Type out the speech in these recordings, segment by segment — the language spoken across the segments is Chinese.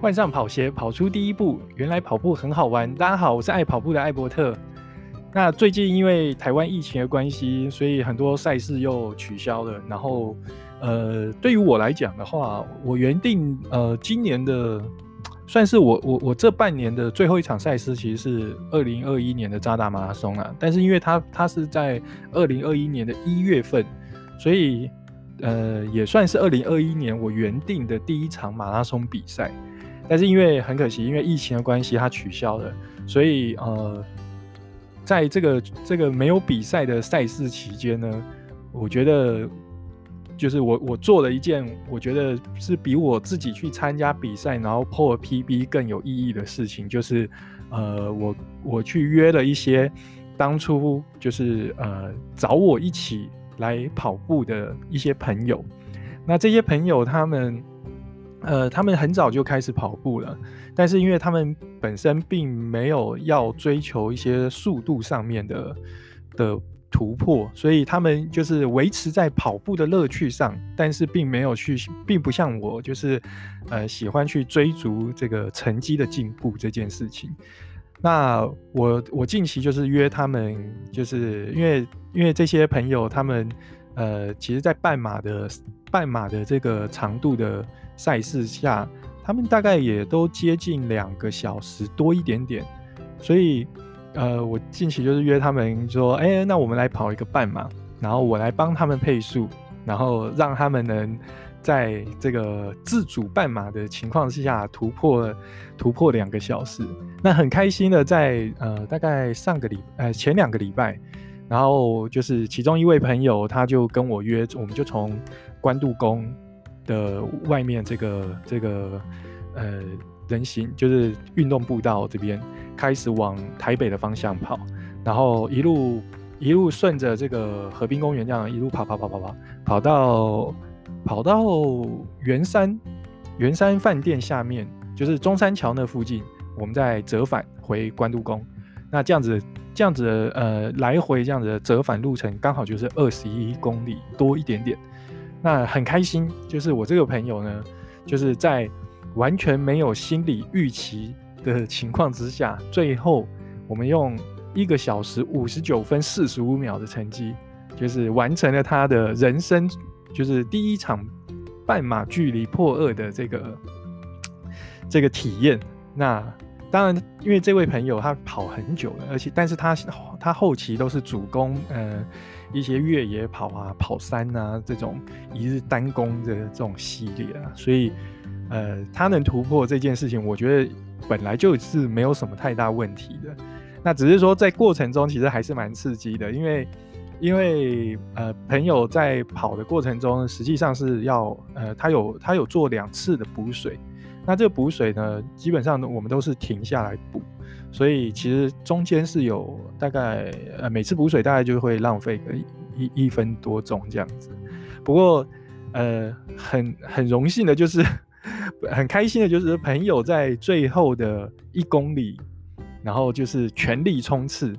换上跑鞋，跑出第一步。原来跑步很好玩。大家好，我是爱跑步的艾伯特。那最近因为台湾疫情的关系，所以很多赛事又取消了。然后，呃，对于我来讲的话，我原定呃今年的算是我我我这半年的最后一场赛事，其实是二零二一年的渣打马拉松啊。但是因为它它是在二零二一年的一月份，所以呃也算是二零二一年我原定的第一场马拉松比赛。但是因为很可惜，因为疫情的关系，它取消了，所以呃。在这个这个没有比赛的赛事期间呢，我觉得就是我我做了一件我觉得是比我自己去参加比赛然后破 PB 更有意义的事情，就是呃我我去约了一些当初就是呃找我一起来跑步的一些朋友，那这些朋友他们。呃，他们很早就开始跑步了，但是因为他们本身并没有要追求一些速度上面的的突破，所以他们就是维持在跑步的乐趣上，但是并没有去，并不像我，就是呃喜欢去追逐这个成绩的进步这件事情。那我我近期就是约他们，就是因为因为这些朋友他们呃，其实在半马的半马的这个长度的。赛事下，他们大概也都接近两个小时多一点点，所以，呃，我近期就是约他们说，哎、那我们来跑一个半马，然后我来帮他们配速，然后让他们能在这个自主半马的情况之下突破突破两个小时。那很开心的在呃大概上个礼呃前两个礼拜，然后就是其中一位朋友他就跟我约，我们就从关渡宫。的外面这个这个呃人行就是运动步道这边开始往台北的方向跑，然后一路一路顺着这个河滨公园这样一路跑跑跑跑跑跑到跑到圆山圆山饭店下面，就是中山桥那附近，我们再折返回关渡宫。那这样子这样子呃来回这样子的折返路程刚好就是二十一公里多一点点。那很开心，就是我这个朋友呢，就是在完全没有心理预期的情况之下，最后我们用一个小时五十九分四十五秒的成绩，就是完成了他的人生，就是第一场半马距离破二的这个这个体验。那当然，因为这位朋友他跑很久了，而且但是他他后期都是主攻，呃。一些越野跑啊、跑山啊这种一日单攻的这种系列啊，所以呃，他能突破这件事情，我觉得本来就是没有什么太大问题的。那只是说在过程中其实还是蛮刺激的，因为因为呃，朋友在跑的过程中，实际上是要呃，他有他有做两次的补水，那这个补水呢，基本上我们都是停下来补。所以其实中间是有大概呃，每次补水大概就会浪费个一一分多钟这样子。不过呃，很很荣幸的就是很开心的就是朋友在最后的一公里，然后就是全力冲刺。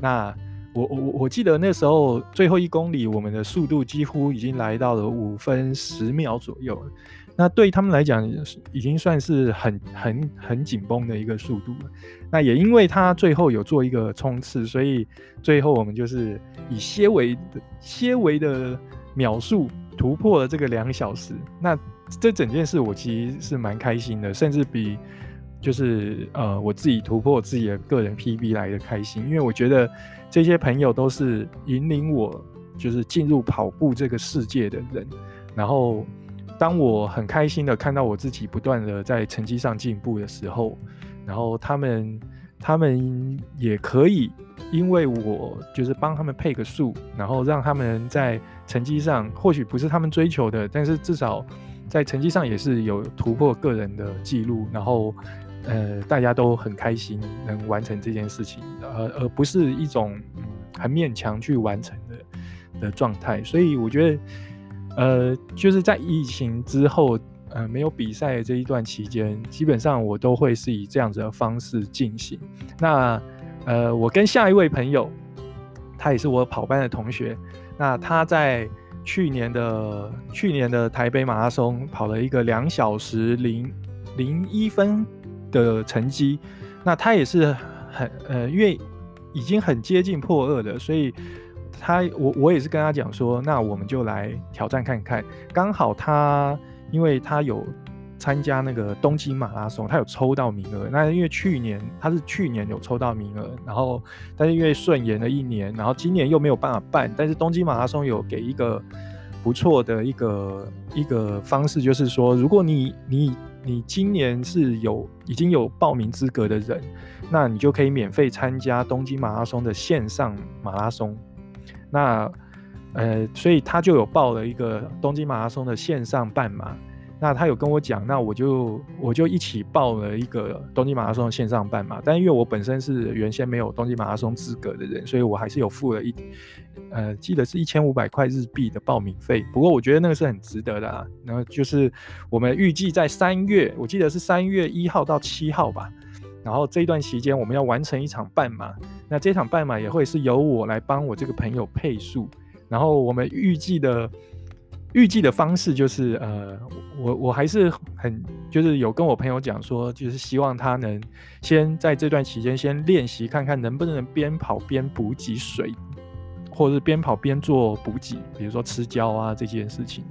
那我我我记得那时候最后一公里我们的速度几乎已经来到了五分十秒左右了。那对他们来讲，已经算是很很很紧绷的一个速度了。那也因为他最后有做一个冲刺，所以最后我们就是以些微的些微的秒数突破了这个两小时。那这整件事我其实是蛮开心的，甚至比就是呃我自己突破自己的个人 PB 来的开心，因为我觉得这些朋友都是引领我就是进入跑步这个世界的人，然后。当我很开心的看到我自己不断的在成绩上进步的时候，然后他们他们也可以因为我就是帮他们配个数，然后让他们在成绩上或许不是他们追求的，但是至少在成绩上也是有突破个人的记录，然后呃大家都很开心能完成这件事情，而而不是一种很勉强去完成的的状态，所以我觉得。呃，就是在疫情之后，呃，没有比赛的这一段期间，基本上我都会是以这样子的方式进行。那，呃，我跟下一位朋友，他也是我跑班的同学，那他在去年的去年的台北马拉松跑了一个两小时零零一分的成绩。那他也是很呃，因为已经很接近破二了，所以他我我也是跟他讲说，那我们就来挑战看看。刚好他因为他有参加那个东京马拉松，他有抽到名额。那因为去年他是去年有抽到名额，然后但是因为顺延了一年，然后今年又没有办法办。但是东京马拉松有给一个不错的一个一个方式，就是说，如果你你你今年是有已经有报名资格的人，那你就可以免费参加东京马拉松的线上马拉松。那呃，所以他就有报了一个东京马拉松的线上半马。那他有跟我讲，那我就我就一起报了一个东京马拉松的线上半马，但因为我本身是原先没有东京马拉松资格的人，所以我还是有付了一，呃，记得是一千五百块日币的报名费。不过我觉得那个是很值得的啊。然后就是我们预计在三月，我记得是三月一号到七号吧。然后这一段期间我们要完成一场半马，那这场半马也会是由我来帮我这个朋友配速。然后我们预计的。预计的方式就是，呃，我我还是很就是有跟我朋友讲说，就是希望他能先在这段期间先练习看看能不能边跑边补给水，或者是边跑边做补给，比如说吃胶啊这件事情。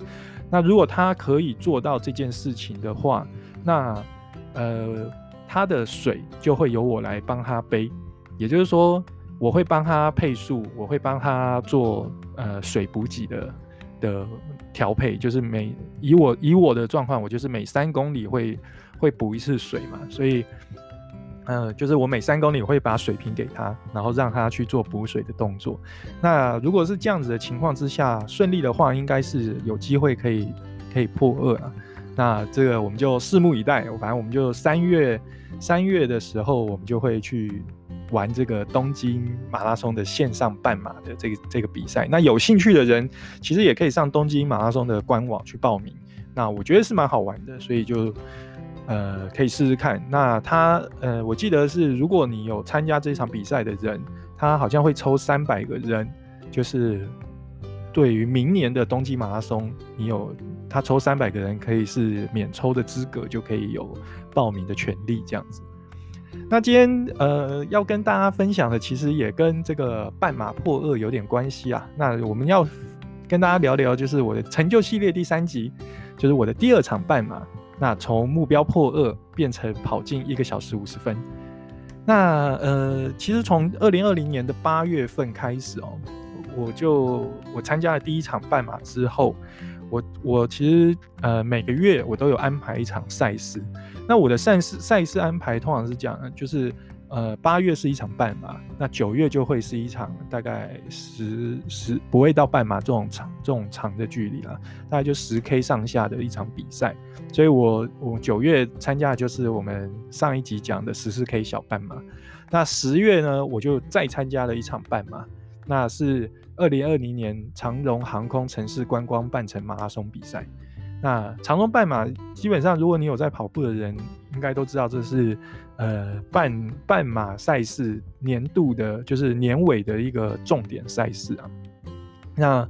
那如果他可以做到这件事情的话，那呃他的水就会由我来帮他背，也就是说我会帮他配速，我会帮他做呃水补给的。的调配就是每以我以我的状况，我就是每三公里会会补一次水嘛，所以，呃，就是我每三公里会把水瓶给他，然后让他去做补水的动作。那如果是这样子的情况之下，顺利的话，应该是有机会可以可以破二啊。那这个我们就拭目以待，反正我们就三月三月的时候，我们就会去。玩这个东京马拉松的线上半马的这个这个比赛，那有兴趣的人其实也可以上东京马拉松的官网去报名。那我觉得是蛮好玩的，所以就呃可以试试看。那他呃我记得是如果你有参加这场比赛的人，他好像会抽三百个人，就是对于明年的东京马拉松，你有他抽三百个人可以是免抽的资格，就可以有报名的权利这样子。那今天呃要跟大家分享的，其实也跟这个半马破二有点关系啊。那我们要跟大家聊聊，就是我的成就系列第三集，就是我的第二场半马。那从目标破二变成跑进一个小时五十分。那呃，其实从二零二零年的八月份开始哦，我就我参加了第一场半马之后，我我其实呃每个月我都有安排一场赛事。那我的赛事赛事安排通常是这样，就是呃八月是一场半马，那九月就会是一场大概十十不会到半马这种长这种长的距离了，大概就十 K 上下的一场比赛。所以我我九月参加的就是我们上一集讲的十四 K 小半马。那十月呢，我就再参加了一场半马，那是二零二零年长荣航空城市观光半程马拉松比赛。那长荣半马基本上，如果你有在跑步的人，应该都知道这是呃半半马赛事年度的，就是年尾的一个重点赛事啊。那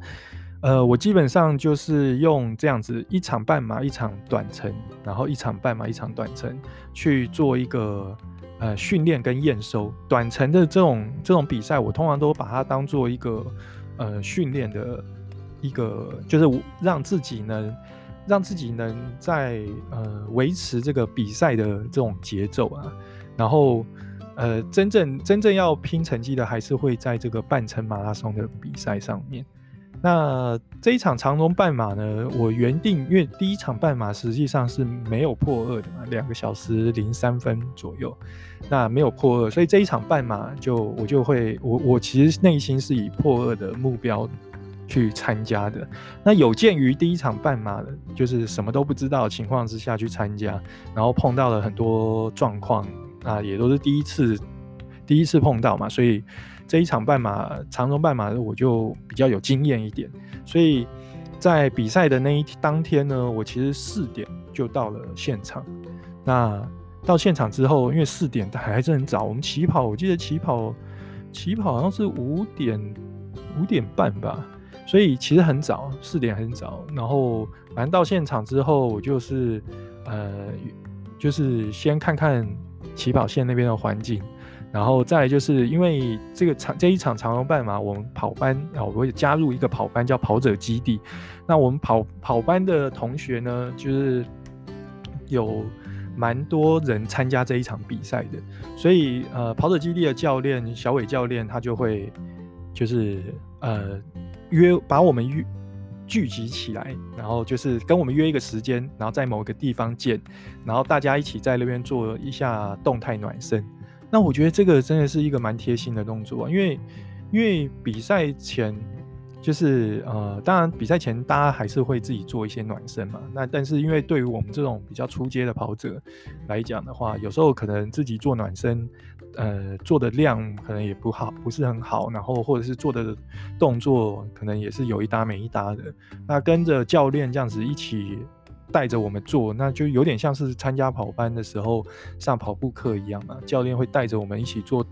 呃，我基本上就是用这样子一场半马一场短程，然后一场半马一场短程去做一个呃训练跟验收。短程的这种这种比赛，我通常都把它当做一个呃训练的一个，就是让自己呢。让自己能在呃维持这个比赛的这种节奏啊，然后呃真正真正要拼成绩的还是会在这个半程马拉松的比赛上面。那这一场长隆半马呢，我原定因为第一场半马实际上是没有破二的嘛，两个小时零三分左右，那没有破二，所以这一场半马就我就会我我其实内心是以破二的目标。去参加的。那有鉴于第一场半马的，就是什么都不知道情况之下去参加，然后碰到了很多状况啊，也都是第一次，第一次碰到嘛，所以这一场半马长荣半马我就比较有经验一点。所以在比赛的那一当天呢，我其实四点就到了现场。那到现场之后，因为四点还还是很早，我们起跑，我记得起跑起跑好像是五点五点半吧。所以其实很早，四点很早。然后反正到现场之后，我就是呃，就是先看看起跑线那边的环境，然后再来就是因为这个长这一场长龙半马，我们跑班啊，我会加入一个跑班叫跑者基地。那我们跑跑班的同学呢，就是有蛮多人参加这一场比赛的，所以呃，跑者基地的教练小伟教练他就会就是呃约把我们约。聚集起来，然后就是跟我们约一个时间，然后在某个地方见，然后大家一起在那边做一下动态暖身。那我觉得这个真的是一个蛮贴心的动作，因为因为比赛前就是呃，当然比赛前大家还是会自己做一些暖身嘛。那但是因为对于我们这种比较初阶的跑者来讲的话，有时候可能自己做暖身。呃，做的量可能也不好，不是很好，然后或者是做的动作可能也是有一搭没一搭的。那跟着教练这样子一起带着我们做，那就有点像是参加跑班的时候上跑步课一样嘛。教练会带着我们一起做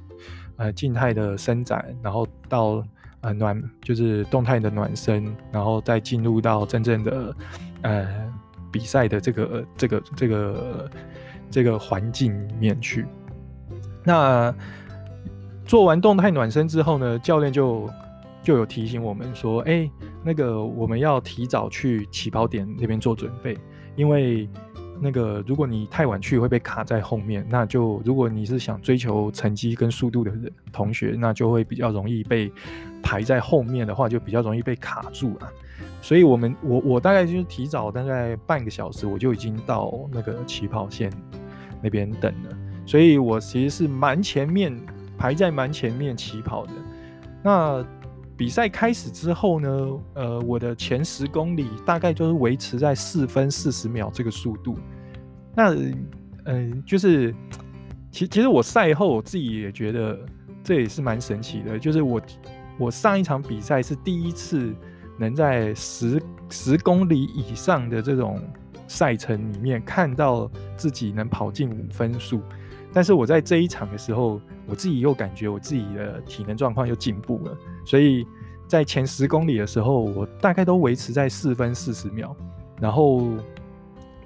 呃静态的伸展，然后到呃暖就是动态的暖身，然后再进入到真正的呃比赛的这个这个这个这个环境里面去。那做完动态暖身之后呢，教练就就有提醒我们说：“哎、那个我们要提早去起跑点那边做准备，因为那个如果你太晚去会被卡在后面。那就如果你是想追求成绩跟速度的同学，那就会比较容易被排在后面的话，就比较容易被卡住了。所以我们我我大概就是提早大概半个小时，我就已经到那个起跑线那边等了。”所以我其实是蛮前面排在蛮前面起跑的。那比赛开始之后呢，呃，我的前十公里大概就是维持在四分四十秒这个速度。那嗯、就是其其实我赛后我自己也觉得这也是蛮神奇的，就是我我上一场比赛是第一次能在十十公里以上的这种赛程里面看到自己能跑进五分数。但是我在这一场的时候，我自己又感觉我自己的体能状况又进步了，所以在前十公里的时候，我大概都维持在四分四十秒，然后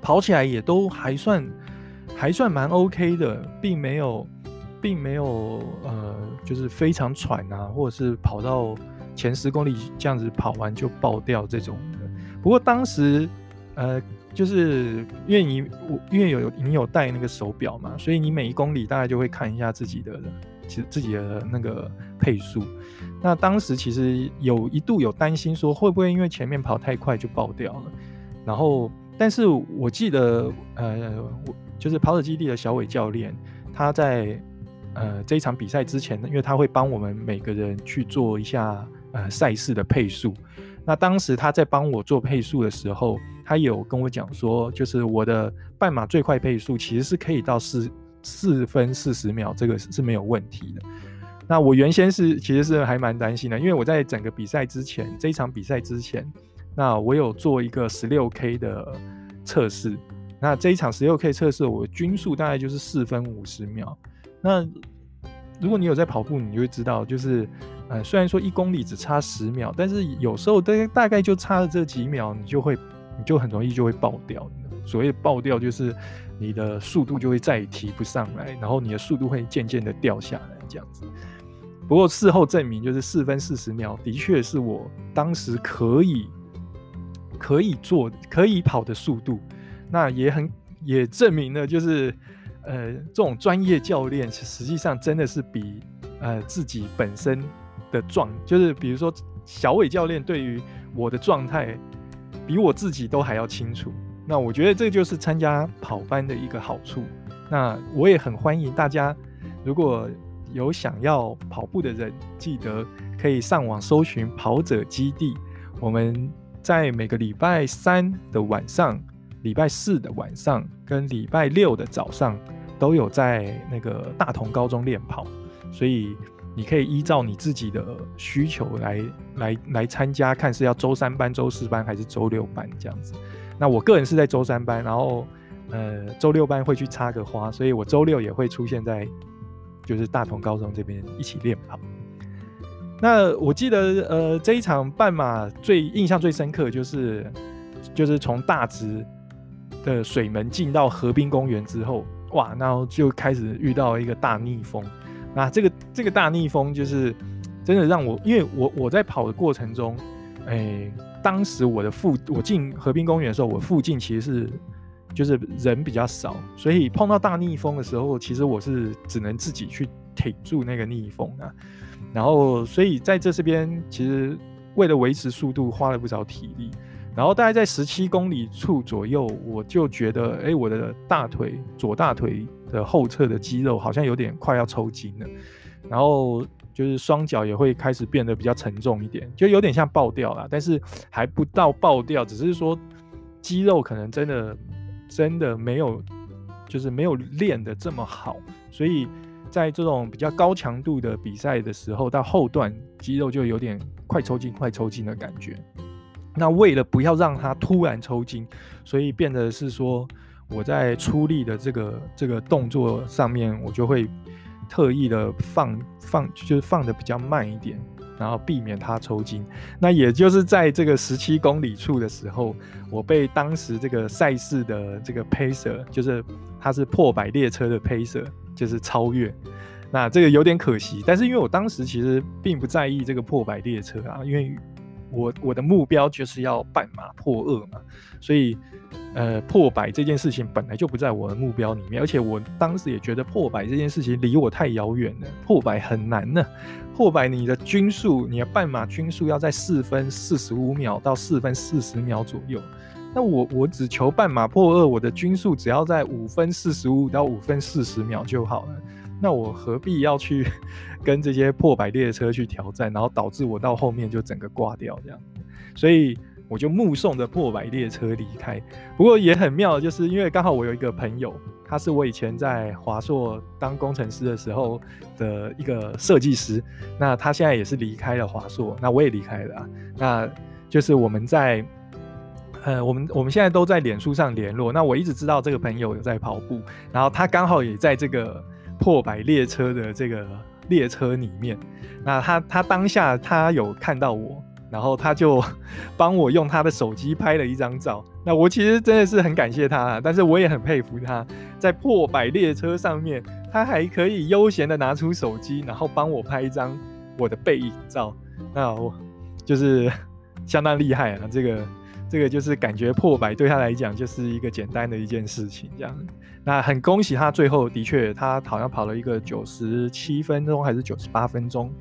跑起来也都还算还算蛮 OK 的，并没有并没有呃，就是非常喘啊，或者是跑到前十公里这样子跑完就爆掉这种的。不过当时呃。就是因为你我因为有你有带那个手表嘛，所以你每一公里大概就会看一下自己的其实自己的那个配速。那当时其实有一度有担心说会不会因为前面跑太快就爆掉了。然后，但是我记得呃，我就是跑者基地的小伟教练，他在呃这一场比赛之前呢，因为他会帮我们每个人去做一下呃赛事的配速。那当时他在帮我做配速的时候。他有跟我讲说，就是我的半马最快配速其实是可以到四四分四十秒，这个是没有问题的。那我原先是其实是还蛮担心的，因为我在整个比赛之前，这一场比赛之前，那我有做一个十六 K 的测试。那这一场十六 K 测试，我均速大概就是四分五十秒。那如果你有在跑步，你就会知道，就是呃，虽然说一公里只差十秒，但是有时候大大概就差了这几秒，你就会。你就很容易就会爆掉。所谓爆掉，就是你的速度就会再也提不上来，然后你的速度会渐渐的掉下来这样子。不过事后证明，就是四分四十秒的确是我当时可以可以做、可以跑的速度。那也很也证明了，就是呃，这种专业教练实际上真的是比呃自己本身的状，就是比如说小伟教练对于我的状态。比我自己都还要清楚，那我觉得这就是参加跑班的一个好处。那我也很欢迎大家，如果有想要跑步的人，记得可以上网搜寻跑者基地。我们在每个礼拜三的晚上、礼拜四的晚上跟礼拜六的早上都有在那个大同高中练跑，所以。你可以依照你自己的需求来来来参加，看是要周三班、周四班还是周六班这样子。那我个人是在周三班，然后呃周六班会去插个花，所以我周六也会出现在就是大同高中这边一起练跑。那我记得呃这一场半马最印象最深刻就是就是从大直的水门进到河滨公园之后，哇，然后就开始遇到一个大逆风。那这个这个大逆风就是真的让我，因为我我在跑的过程中，哎、当时我的附我进河滨公园的时候，我附近其实是就是人比较少，所以碰到大逆风的时候，其实我是只能自己去挺住那个逆风啊。然后，所以在这这边其实为了维持速度，花了不少体力。然后大概在十七公里处左右，我就觉得，哎，我的大腿左大腿的后侧的肌肉好像有点快要抽筋了，然后就是双脚也会开始变得比较沉重一点，就有点像爆掉了，但是还不到爆掉，只是说肌肉可能真的真的没有，就是没有练得这么好，所以在这种比较高强度的比赛的时候，到后段肌肉就有点快抽筋、快抽筋的感觉。那为了不要让它突然抽筋，所以变得是说我在出力的这个这个动作上面，我就会特意的放放，就是放的比较慢一点，然后避免它抽筋。那也就是在这个十七公里处的时候，我被当时这个赛事的这个 pacer，就是他是破百列车的 pacer，就是超越。那这个有点可惜，但是因为我当时其实并不在意这个破百列车啊，因为。我我的目标就是要半马破二嘛，所以呃破百这件事情本来就不在我的目标里面，而且我当时也觉得破百这件事情离我太遥远了，破百很难呢。破百你的均速，你的半马均速要在四分四十五秒到四分四十秒左右，那我我只求半马破二，我的均速只要在五分四十五到五分四十秒就好了。那我何必要去跟这些破百列车去挑战，然后导致我到后面就整个挂掉这样，所以我就目送着破百列车离开。不过也很妙，就是因为刚好我有一个朋友，他是我以前在华硕当工程师的时候的一个设计师，那他现在也是离开了华硕，那我也离开了。那就是我们在呃，我们我们现在都在脸书上联络。那我一直知道这个朋友有在跑步，然后他刚好也在这个。破百列车的这个列车里面，那他他当下他有看到我，然后他就 帮我用他的手机拍了一张照。那我其实真的是很感谢他，但是我也很佩服他，在破百列车上面，他还可以悠闲的拿出手机，然后帮我拍一张我的背影照。那我就是相当厉害啊，这个。这个就是感觉破百对他来讲就是一个简单的一件事情，这样。那很恭喜他，最后的确他好像跑了一个九十七分钟还是九十八分钟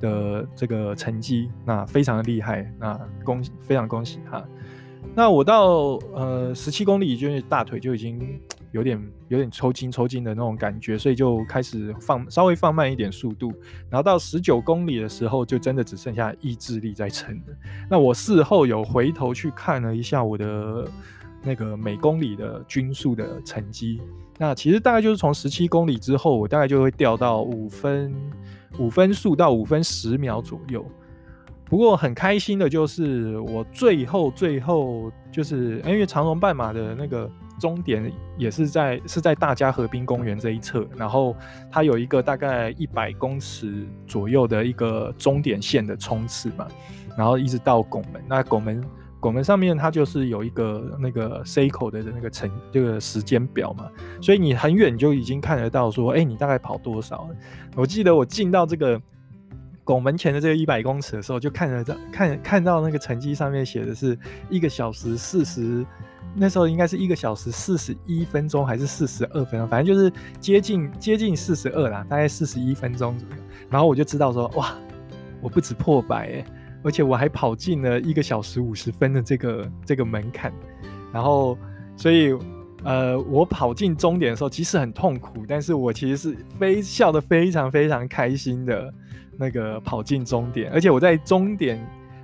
的这个成绩，那非常的厉害，那恭喜，非常恭喜他。那我到呃十七公里，就是大腿就已经。有点有点抽筋抽筋的那种感觉，所以就开始放稍微放慢一点速度，然后到十九公里的时候，就真的只剩下意志力在撑。那我事后有回头去看了一下我的那个每公里的均速的成绩，那其实大概就是从十七公里之后，我大概就会掉到五分五分速到五分十秒左右。不过很开心的就是我最后最后就是因为长隆半马的那个。终点也是在是在大家河滨公园这一侧，然后它有一个大概一百公尺左右的一个终点线的冲刺嘛，然后一直到拱门。那拱门拱门上面它就是有一个那个 C 口的那个成这个时间表嘛，所以你很远就已经看得到说，哎，你大概跑多少？我记得我进到这个拱门前的这个一百公尺的时候，就看得到看看到那个成绩上面写的是一个小时四十。那时候应该是一个小时四十一分钟还是四十二分钟，反正就是接近接近四十二啦，大概四十一分钟左右。然后我就知道说，哇，我不止破百诶，而且我还跑进了一个小时五十分的这个这个门槛。然后，所以呃，我跑进终点的时候，其实很痛苦，但是我其实是非笑得非常非常开心的那个跑进终点，而且我在终点。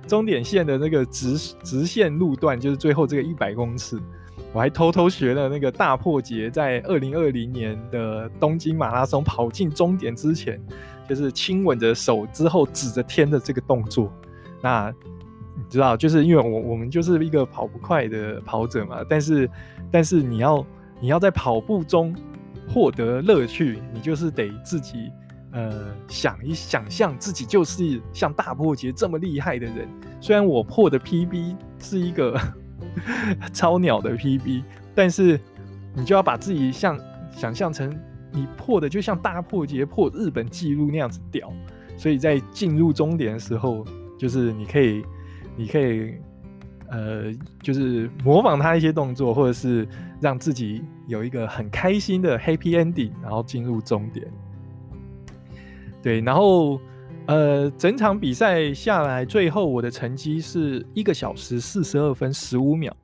终点线的那个直直线路段，就是最后这个一百公尺，我还偷偷学了那个大破节，在二零二零年的东京马拉松跑进终点之前，就是亲吻着手之后指着天的这个动作。那你知道，就是因为我我们就是一个跑不快的跑者嘛，但是但是你要你要在跑步中获得乐趣，你就是得自己。呃，想一想象自己就是像大破节这么厉害的人，虽然我破的 PB 是一个 超鸟的 PB，但是你就要把自己像想象成你破的就像大破节破日本纪录那样子屌，所以在进入终点的时候，就是你可以，你可以，呃，就是模仿他一些动作，或者是让自己有一个很开心的 happy ending，然后进入终点。对，然后呃，整场比赛下来，最后我的成绩是一个小时四十二分十五秒。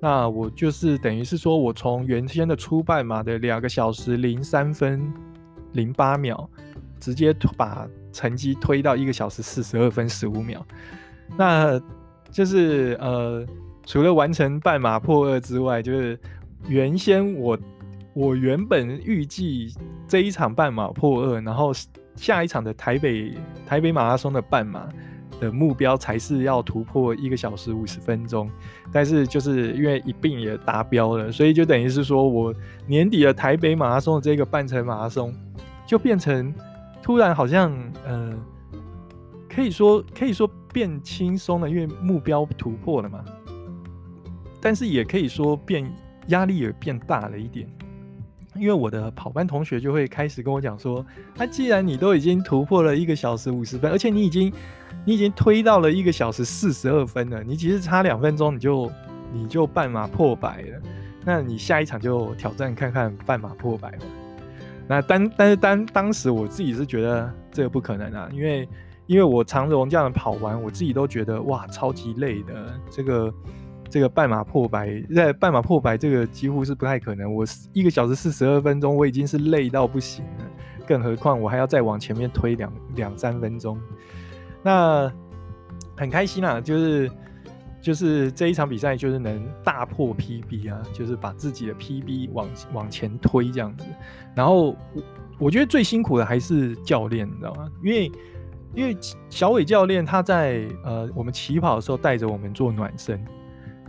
那我就是等于是说，我从原先的初半马的两个小时零三分零八秒，直接把成绩推到一个小时四十二分十五秒。那就是呃，除了完成半马破二之外，就是原先我我原本预计这一场半马破二，然后下一场的台北台北马拉松的半马。的目标才是要突破一个小时五十分钟，但是就是因为一并也达标了，所以就等于是说我年底的台北马拉松的这个半程马拉松，就变成突然好像呃，可以说可以说变轻松了，因为目标突破了嘛，但是也可以说变压力也变大了一点。因为我的跑班同学就会开始跟我讲说，那、啊、既然你都已经突破了一个小时五十分，而且你已经你已经推到了一个小时四十二分了，你其实差两分钟你就你就半马破百了，那你下一场就挑战看看半马破百了。那当但是当当时我自己是觉得这个不可能啊，因为因为我长荣这样跑完，我自己都觉得哇超级累的这个。这个半马破百，在半马破百这个几乎是不太可能。我一个小时四十二分钟，我已经是累到不行了，更何况我还要再往前面推两两三分钟。那很开心啊，就是就是这一场比赛就是能大破 PB 啊，就是把自己的 PB 往往前推这样子。然后我我觉得最辛苦的还是教练，你知道吗？因为因为小伟教练他在呃我们起跑的时候带着我们做暖身。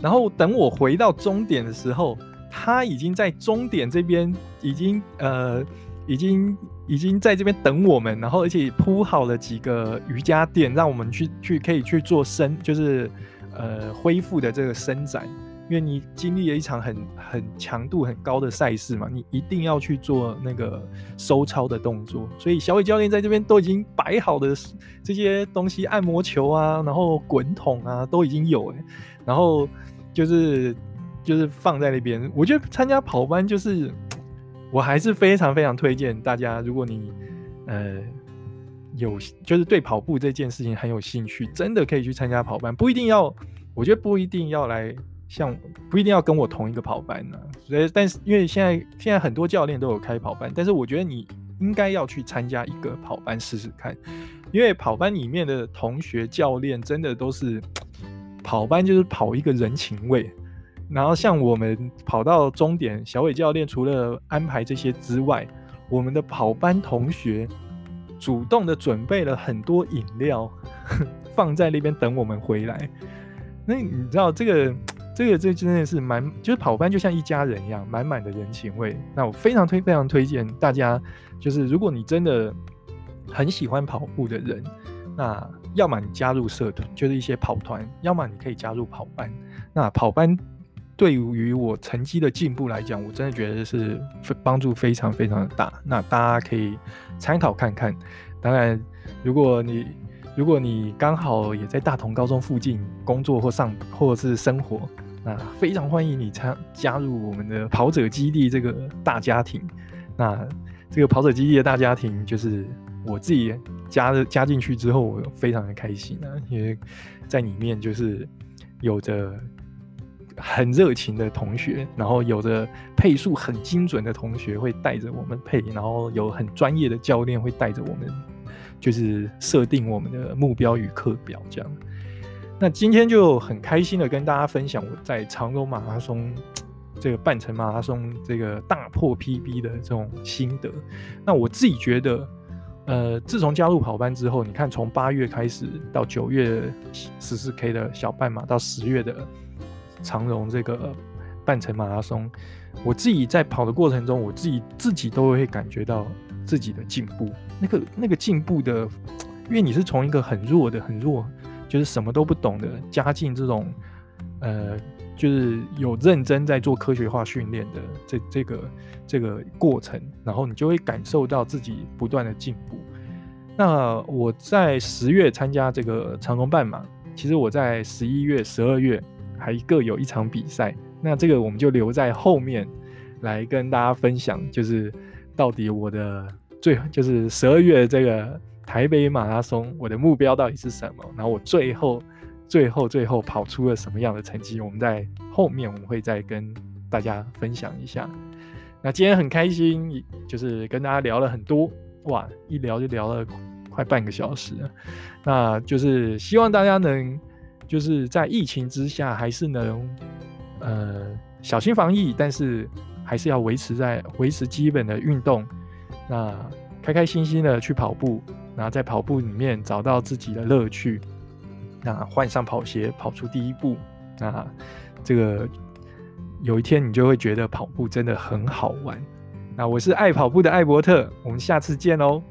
然后等我回到终点的时候，他已经在终点这边，已经呃，已经已经在这边等我们，然后而且铺好了几个瑜伽垫，让我们去去可以去做伸，就是呃恢复的这个伸展。因为你经历了一场很很强度很高的赛事嘛，你一定要去做那个收操的动作。所以小伟教练在这边都已经摆好的这些东西，按摩球啊，然后滚筒啊，都已经有。然后就是就是放在那边，我觉得参加跑班就是，我还是非常非常推荐大家，如果你呃有就是对跑步这件事情很有兴趣，真的可以去参加跑班，不一定要，我觉得不一定要来像不一定要跟我同一个跑班呢、所以但是因为现在现在很多教练都有开跑班，但是我觉得你应该要去参加一个跑班试试看，因为跑班里面的同学教练真的都是。跑班就是跑一个人情味，然后像我们跑到终点，小伟教练除了安排这些之外，我们的跑班同学主动的准备了很多饮料，放在那边等我们回来。那你知道这个这个这真的是蛮，就是跑班就像一家人一样，满满的人情味。那我非常推非常推荐大家，就是如果你真的很喜欢跑步的人，那。要么你加入社团，就是一些跑团；要么你可以加入跑班。那跑班对于我成绩的进步来讲，我真的觉得是帮助非常非常的大。那大家可以参考看看。当然，如果你如果你刚好也在大同高中附近工作或上或者是生活，那非常欢迎你参加入我们的跑者基地这个大家庭。那这个跑者基地的大家庭就是。我自己加了加进去之后，我非常的开心啊，因为在里面就是有着很热情的同学，然后有着配速很精准的同学会带着我们配，然后有很专业的教练会带着我们，就是设定我们的目标与课表这样。那今天就很开心的跟大家分享我在长荣马拉松这个半程马拉松这个大破 PB 的这种心得。那我自己觉得。呃，自从加入跑班之后，你看从八月开始到九月十四 K 的小半马，到十月的长荣这个半程马拉松，我自己在跑的过程中，我自己自己都会感觉到自己的进步。那个那个进步的，因为你是从一个很弱的、很弱，就是什么都不懂的，加进这种呃就是有认真在做科学化训练的这这个这个过程，然后你就会感受到自己不断的进步。那我在十月参加这个长荣半马，其实我在十一月、十二月还各有一场比赛。那这个我们就留在后面来跟大家分享，就是到底我的最就是十二月这个台北马拉松，我的目标到底是什么？然后我最后、最后、最后跑出了什么样的成绩？我们在后面我们会再跟大家分享一下。那今天很开心，就是跟大家聊了很多。哇，一聊就聊了快半个小时，那就是希望大家能就是在疫情之下，还是能呃小心防疫，但是还是要维持在维持基本的运动，那开开心心的去跑步，然后在跑步里面找到自己的乐趣，那换上跑鞋跑出第一步，那这个有一天你就会觉得跑步真的很好玩。那我是爱跑步的艾伯特，我们下次见喽。